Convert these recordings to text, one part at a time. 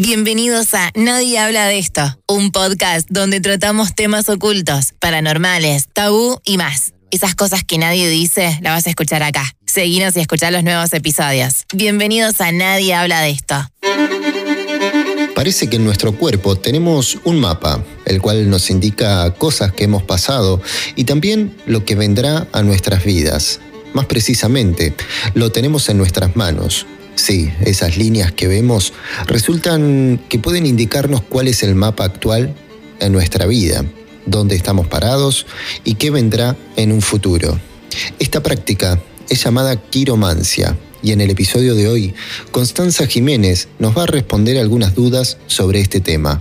Bienvenidos a Nadie habla de esto, un podcast donde tratamos temas ocultos, paranormales, tabú y más. Esas cosas que nadie dice, las vas a escuchar acá. Seguinos y escuchar los nuevos episodios. Bienvenidos a Nadie habla de esto. Parece que en nuestro cuerpo tenemos un mapa, el cual nos indica cosas que hemos pasado y también lo que vendrá a nuestras vidas. Más precisamente, lo tenemos en nuestras manos, Sí, esas líneas que vemos resultan que pueden indicarnos cuál es el mapa actual en nuestra vida, dónde estamos parados y qué vendrá en un futuro. Esta práctica es llamada quiromancia y en el episodio de hoy, Constanza Jiménez nos va a responder algunas dudas sobre este tema.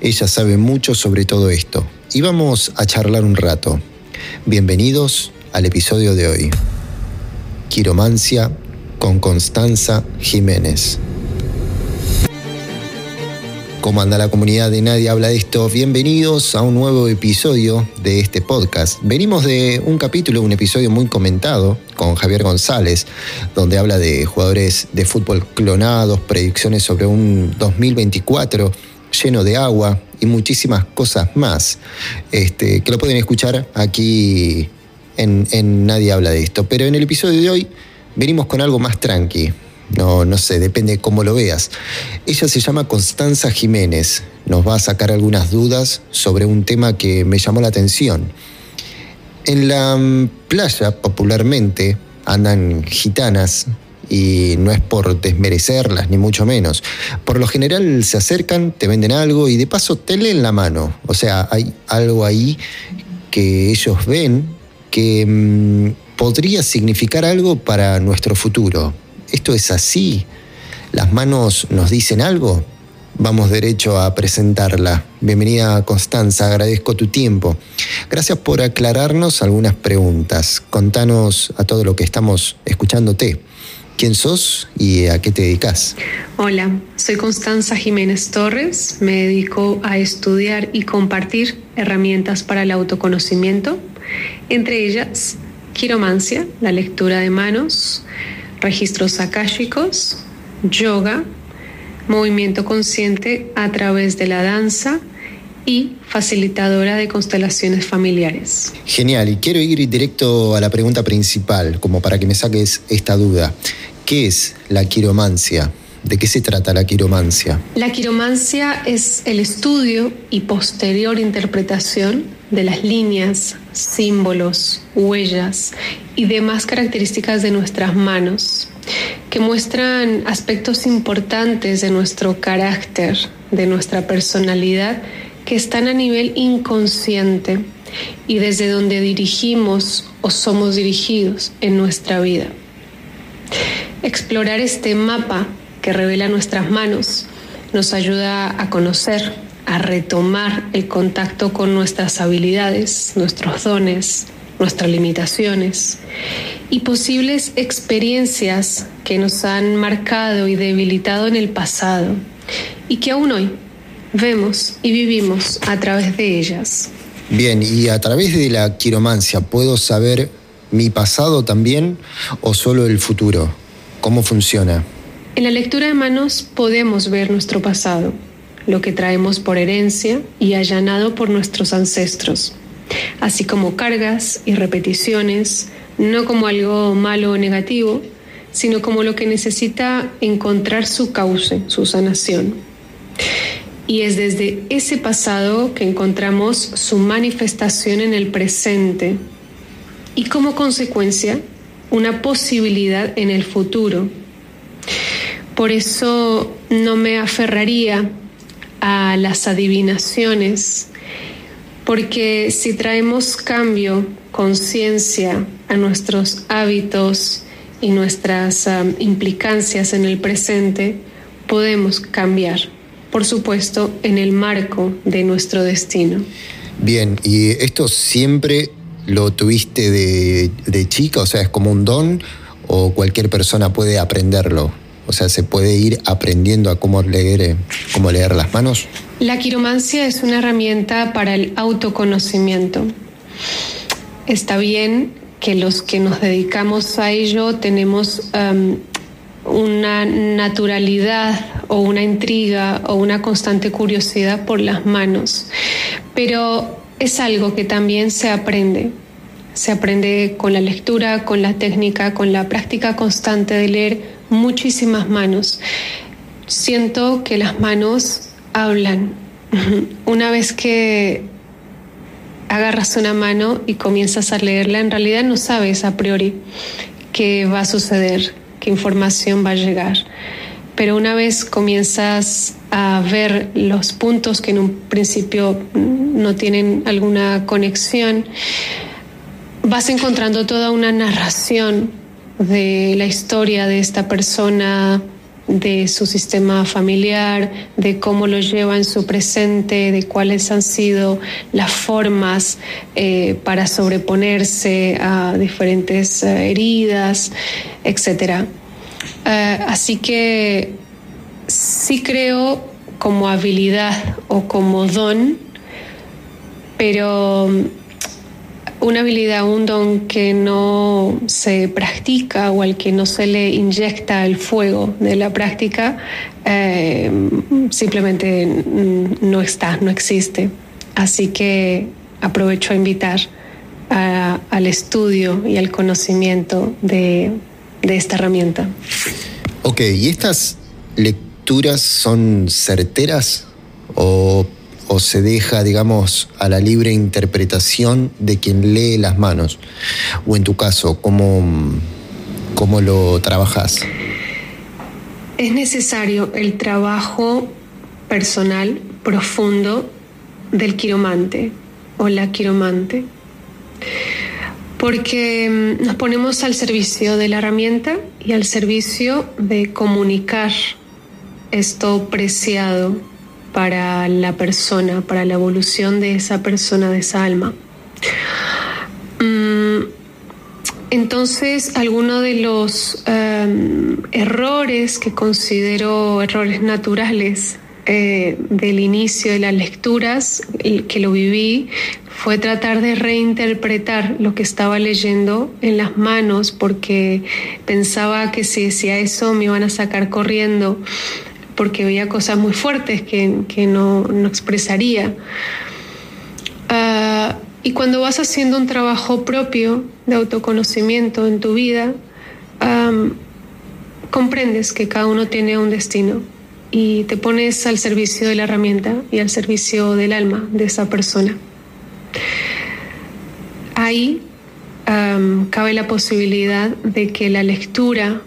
Ella sabe mucho sobre todo esto y vamos a charlar un rato. Bienvenidos al episodio de hoy. Quiromancia con Constanza Jiménez. ¿Cómo anda la comunidad de Nadie habla de esto? Bienvenidos a un nuevo episodio de este podcast. Venimos de un capítulo, un episodio muy comentado con Javier González, donde habla de jugadores de fútbol clonados, predicciones sobre un 2024 lleno de agua y muchísimas cosas más, este, que lo pueden escuchar aquí en, en Nadie habla de esto. Pero en el episodio de hoy venimos con algo más tranqui. No, no sé, depende de cómo lo veas. Ella se llama Constanza Jiménez. Nos va a sacar algunas dudas sobre un tema que me llamó la atención. En la mm, playa, popularmente, andan gitanas y no es por desmerecerlas, ni mucho menos. Por lo general se acercan, te venden algo y de paso te leen la mano. O sea, hay algo ahí que ellos ven que mm, podría significar algo para nuestro futuro. ¿Esto es así? ¿Las manos nos dicen algo? Vamos derecho a presentarla. Bienvenida Constanza, agradezco tu tiempo. Gracias por aclararnos algunas preguntas. Contanos a todo lo que estamos escuchándote. ¿Quién sos y a qué te dedicas? Hola, soy Constanza Jiménez Torres. Me dedico a estudiar y compartir herramientas para el autoconocimiento, entre ellas quiromancia, la lectura de manos, registros akáshicos, yoga, movimiento consciente a través de la danza y facilitadora de constelaciones familiares. Genial, y quiero ir directo a la pregunta principal, como para que me saques esta duda. ¿Qué es la quiromancia? ¿De qué se trata la quiromancia? La quiromancia es el estudio y posterior interpretación de las líneas, símbolos, huellas y demás características de nuestras manos que muestran aspectos importantes de nuestro carácter, de nuestra personalidad, que están a nivel inconsciente y desde donde dirigimos o somos dirigidos en nuestra vida. Explorar este mapa que revela nuestras manos nos ayuda a conocer, a retomar el contacto con nuestras habilidades, nuestros dones, nuestras limitaciones y posibles experiencias que nos han marcado y debilitado en el pasado y que aún hoy vemos y vivimos a través de ellas. Bien, y a través de la quiromancia, ¿puedo saber mi pasado también o solo el futuro? ¿Cómo funciona? En la lectura de manos podemos ver nuestro pasado, lo que traemos por herencia y allanado por nuestros ancestros, así como cargas y repeticiones, no como algo malo o negativo, sino como lo que necesita encontrar su cauce, su sanación. Y es desde ese pasado que encontramos su manifestación en el presente y como consecuencia una posibilidad en el futuro por eso no me aferraría a las adivinaciones, porque si traemos cambio, conciencia a nuestros hábitos y nuestras implicancias en el presente, podemos cambiar, por supuesto, en el marco de nuestro destino. Bien, ¿y esto siempre lo tuviste de, de chica? O sea, ¿es como un don o cualquier persona puede aprenderlo? O sea, ¿se puede ir aprendiendo a cómo leer, eh, cómo leer las manos? La quiromancia es una herramienta para el autoconocimiento. Está bien que los que nos dedicamos a ello tenemos una naturalidad o una intriga o una constante curiosidad por las manos, pero es algo que también se aprende. Se aprende con la lectura, con la técnica, con la práctica constante de leer muchísimas manos. Siento que las manos hablan. Una vez que agarras una mano y comienzas a leerla, en realidad no sabes a priori qué va a suceder, qué información va a llegar. Pero una vez comienzas a ver los puntos que en un principio no tienen alguna conexión, vas encontrando toda una narración de la historia de esta persona, de su sistema familiar, de cómo lo lleva en su presente, de cuáles han sido las formas eh, para sobreponerse a diferentes eh, heridas, etc. Eh, así que sí creo como habilidad o como don, pero una habilidad, un don que no se practica o al que no se le inyecta el fuego de la práctica, eh, simplemente no está, no existe. Así que aprovecho a invitar al estudio y al conocimiento de, de esta herramienta. Ok, ¿y estas lecturas son certeras o o se deja, digamos, a la libre interpretación de quien lee las manos? O en tu caso, ¿cómo, cómo lo trabajas? Es necesario el trabajo personal profundo del quiromante o la quiromante, porque mm, nos ponemos al servicio de la herramienta y al servicio de comunicar esto preciado para la persona, para la evolución de esa persona, de esa alma. Mm, entonces, algunos de los em, errores que considero errores naturales eh, del inicio de las lecturas, que lo viví, fue tratar de reinterpretar lo que estaba leyendo en las manos porque pensaba que si decía eso me iban a sacar corriendo porque veía cosas muy fuertes que, no, expresaría. Ah, y cuando vas haciendo un trabajo propio de autoconocimiento en tu vida, comprendes que cada uno tiene un destino y te pones al servicio de la herramienta y al servicio del alma de esa persona. Ahí cabe la posibilidad de que la lectura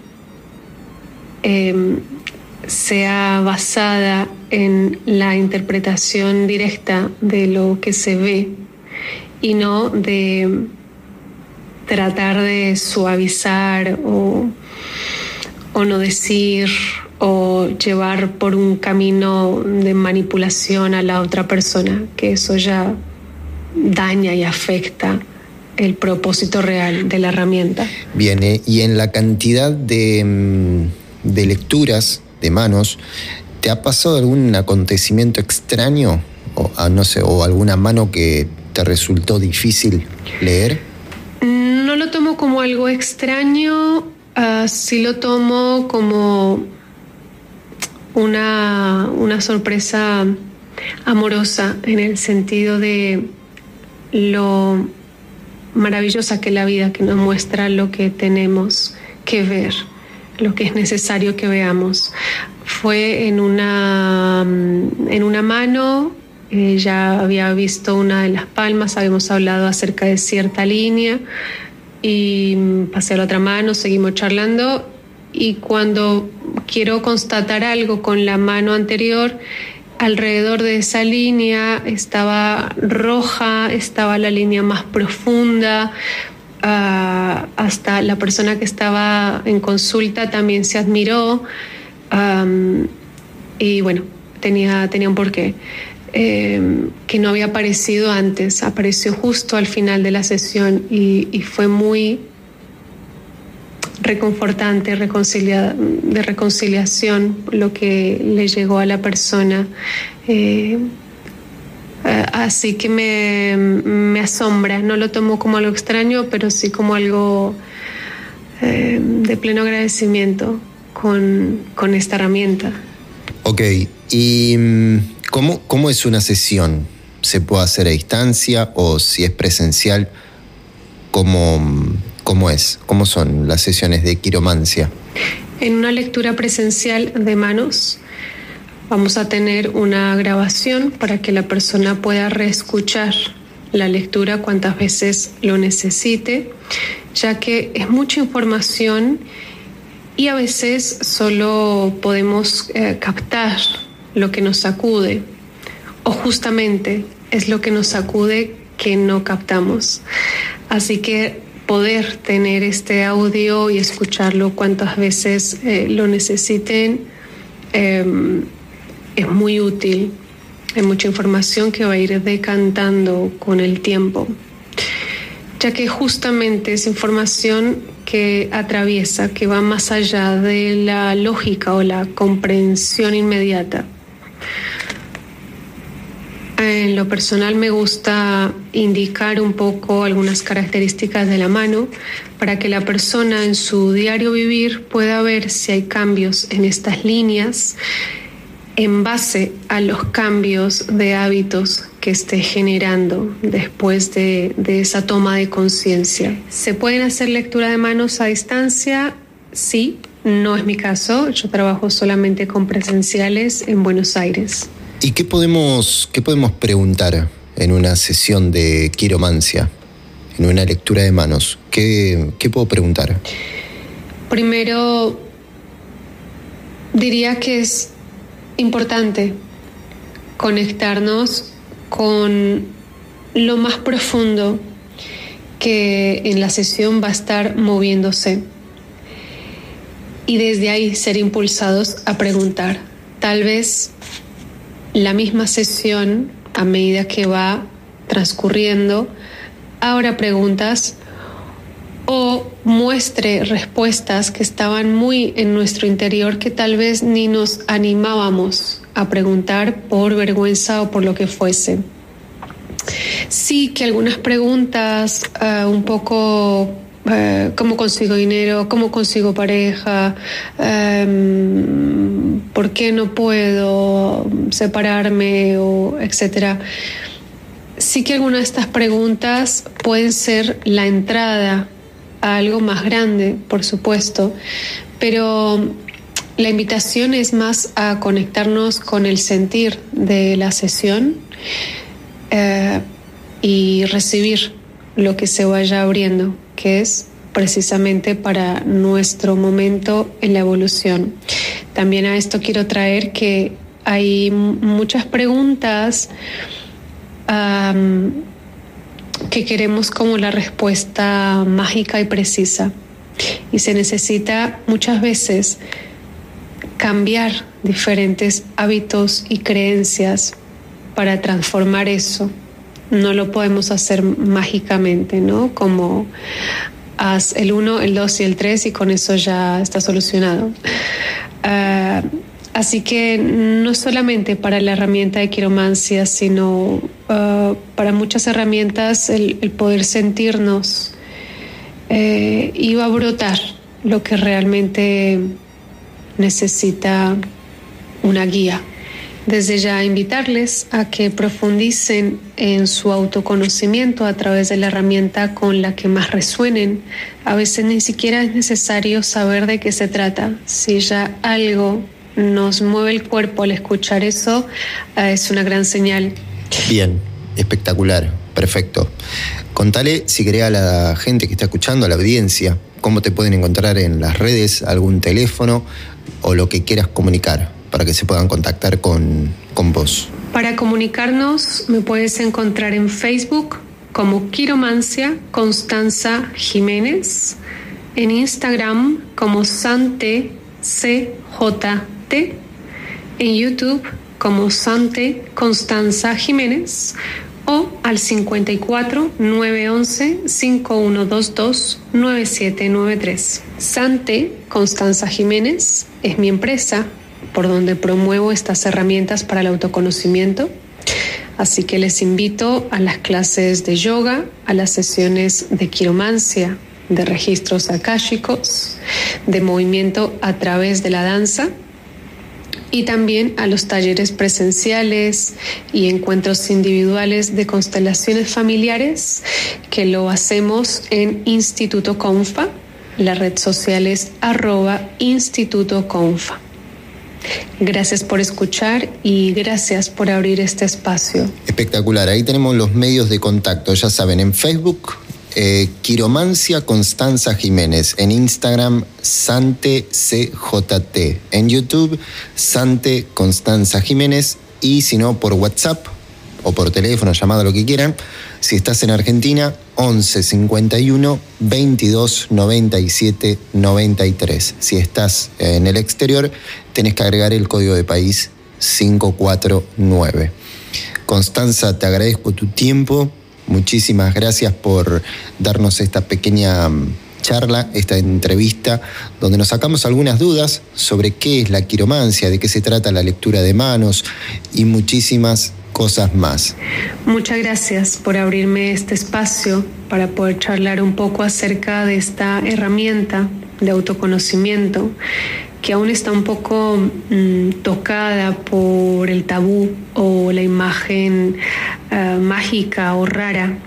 em, sea basada en la interpretación directa de lo que se ve y no de tratar de suavizar o, no decir o llevar por un camino de manipulación a la otra persona, que eso ya daña y afecta el propósito real de la herramienta. Bien, y en la cantidad de, mm, de lecturas de manos, ¿te ha pasado algún acontecimiento extraño o ah, no sé, o alguna mano que te resultó difícil leer? No lo tomo como algo extraño, uh, sí lo tomo como una, una sorpresa amorosa en el sentido de lo maravillosa que es la vida, que nos muestra lo que tenemos que ver lo que es necesario que veamos. Fue en una, mm, en una mano, eh, ya había visto una de las palmas, habíamos hablado acerca de cierta línea y mm, pasé a la otra mano, seguimos charlando y cuando quiero constatar algo con la mano anterior, alrededor de esa línea estaba roja, estaba la línea más profunda, hasta la persona que estaba en consulta también se admiró y bueno, tenía, tenía un porqué. Em, que no había aparecido antes, apareció justo al final de la sesión y, fue muy reconfortante, de reconciliación lo que le llegó a la persona. Eh, así que me, asombra, no lo tomo como algo extraño, pero sí como algo eh, de pleno agradecimiento, con, con esta herramienta. Ok, ¿y mm, cómo, cómo es una sesión? ¿Se puede hacer a distancia o si es presencial? ¿Cómo, cómo es? ¿Cómo son las sesiones de quiromancia? En una lectura presencial de manos vamos a tener una grabación para que la persona pueda reescuchar la lectura cuantas veces lo necesite, ya que es mucha información y a veces solo podemos eh, captar lo que nos sacude o justamente es lo que nos sacude que no captamos. Así que poder tener este audio y escucharlo cuantas veces eh, lo necesiten em, es muy útil. Hay mucha información que va a ir decantando con el tiempo, ya que justamente es información que atraviesa, que va más allá de la lógica o la comprensión inmediata. En lo personal me gusta indicar un poco algunas características de la mano para que la persona en su diario vivir pueda ver si hay cambios en estas líneas en base a los cambios de hábitos que esté generando después de, esa toma de conciencia. ¿Se pueden hacer lectura de manos a distancia? Sí, no es mi caso. Yo trabajo solamente con presenciales en Buenos Aires. ¿Y qué podemos, qué podemos preguntar en una sesión de quiromancia, en una lectura de manos? ¿Qué, qué puedo preguntar? Primero, diría que es importante conectarnos con lo más profundo que en la sesión va a estar moviéndose y desde ahí ser impulsados a preguntar. Tal vez la misma sesión, a medida que va transcurriendo, ahora preguntas o muestre respuestas que estaban muy en nuestro interior que tal vez ni nos animábamos a preguntar por vergüenza o por lo que fuese. Sí que algunas preguntas eh, un poco eh, cómo consigo dinero, cómo consigo pareja, em, por qué no puedo separarme o etcétera. Sí que algunas de estas preguntas pueden ser la entrada a algo más grande, por supuesto, pero la invitación es más a conectarnos con el sentir de la sesión eh, y recibir lo que se vaya abriendo, que es precisamente para nuestro momento en la evolución. También a esto quiero traer que hay muchas preguntas que queremos como la respuesta mágica y precisa. Y se necesita muchas veces cambiar diferentes hábitos y creencias para transformar eso. No lo podemos hacer mágicamente, ¿no? Como haz el 1, el 2 y el 3 y con eso ya está solucionado. Ah, Así que no solamente para la herramienta de quiromancia, sino uh, para muchas herramientas el, poder sentirnos eh, iba a brotar lo que realmente necesita una guía. Desde ya invitarles a que profundicen en su autoconocimiento a través de la herramienta con la que más resuenen. A veces ni siquiera es necesario saber de qué se trata. Si ya algo nos mueve el cuerpo al escuchar eso, eh, es una gran señal. Bien, espectacular, perfecto. Contale si querés a la gente que está escuchando, a la audiencia, cómo te pueden encontrar en las redes, algún teléfono o lo que quieras comunicar para que se puedan contactar con, con vos. Para comunicarnos me puedes encontrar en Facebook como Quiromancia Constanza Jiménez, en Instagram como Sante CJ en YouTube como Sante Constanza Jiménez o al 54 911 5122 9793. Sante Constanza Jiménez es mi empresa por donde promuevo estas herramientas para el autoconocimiento. Así que les invito a las clases de yoga, a las sesiones de quiromancia, de registros akáshicos, de movimiento a través de la danza y también a los talleres presenciales y encuentros individuales de constelaciones familiares que lo hacemos en Instituto Confa. La red social es arroba Instituto Confa. Gracias por escuchar y gracias por abrir este espacio. Espectacular, ahí tenemos los medios de contacto, ya saben, en Facebook eh, Quiromancia Constanza Jiménez, en Instagram Sante CJT, en YouTube Sante Constanza Jiménez y si no por WhatsApp o por teléfono, llamado lo que quieran, si estás en Argentina 11 51 22 97 93. Si estás en el exterior, tenés que agregar el código de país 549. Constanza, te agradezco tu tiempo Muchísimas gracias por darnos esta pequeña mm, charla, esta entrevista, donde nos sacamos algunas dudas sobre qué es la quiromancia, de qué se trata la lectura de manos y muchísimas cosas más. Muchas gracias por abrirme este espacio para poder charlar un poco acerca de esta herramienta de autoconocimiento que aún está un poco mm, tocada por el tabú o la imagen eh, mágica o rara,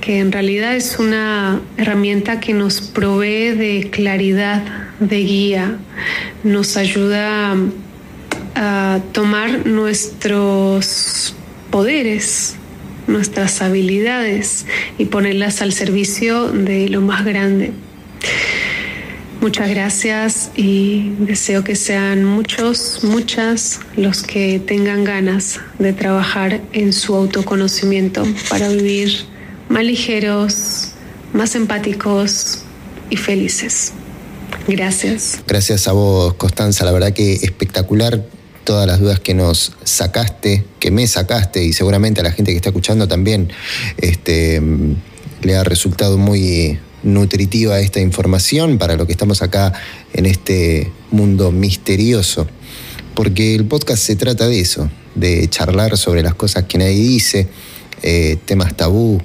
que en realidad es una herramienta que nos provee de claridad, de guía, nos ayuda a tomar nuestros poderes, nuestras habilidades y ponerlas al servicio de lo más grande. Muchas gracias y deseo que sean muchos, muchas los que tengan ganas de trabajar en su autoconocimiento para vivir más ligeros, más empáticos y felices. Gracias. Gracias a vos, Constanza. La verdad que espectacular todas las dudas que nos sacaste, que me sacaste y seguramente a la gente que está escuchando también este, le ha resultado muy nutritiva esta información para lo que estamos acá en este mundo misterioso. Porque el podcast se trata de eso, de charlar sobre las cosas que nadie dice, eh, temas tabú,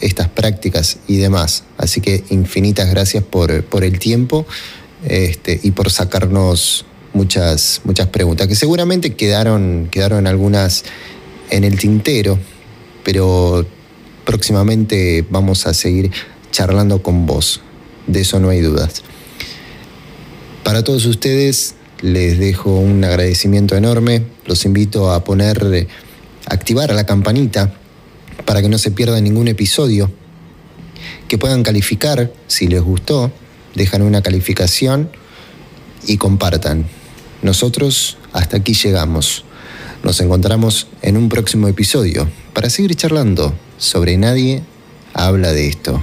estas prácticas y demás. Así que infinitas gracias por, el tiempo este, y por sacarnos muchas, muchas preguntas, que seguramente quedaron, quedaron algunas en el tintero, pero próximamente vamos a seguir charlando con vos. De eso no hay dudas. Para todos ustedes les dejo un agradecimiento enorme. Los invito a poner, activar a la campanita para que no se pierda ningún episodio. Que puedan calificar si les gustó, dejan una calificación y compartan. Nosotros hasta aquí llegamos. Nos encontramos en un próximo episodio para seguir charlando sobre nadie habla de esto.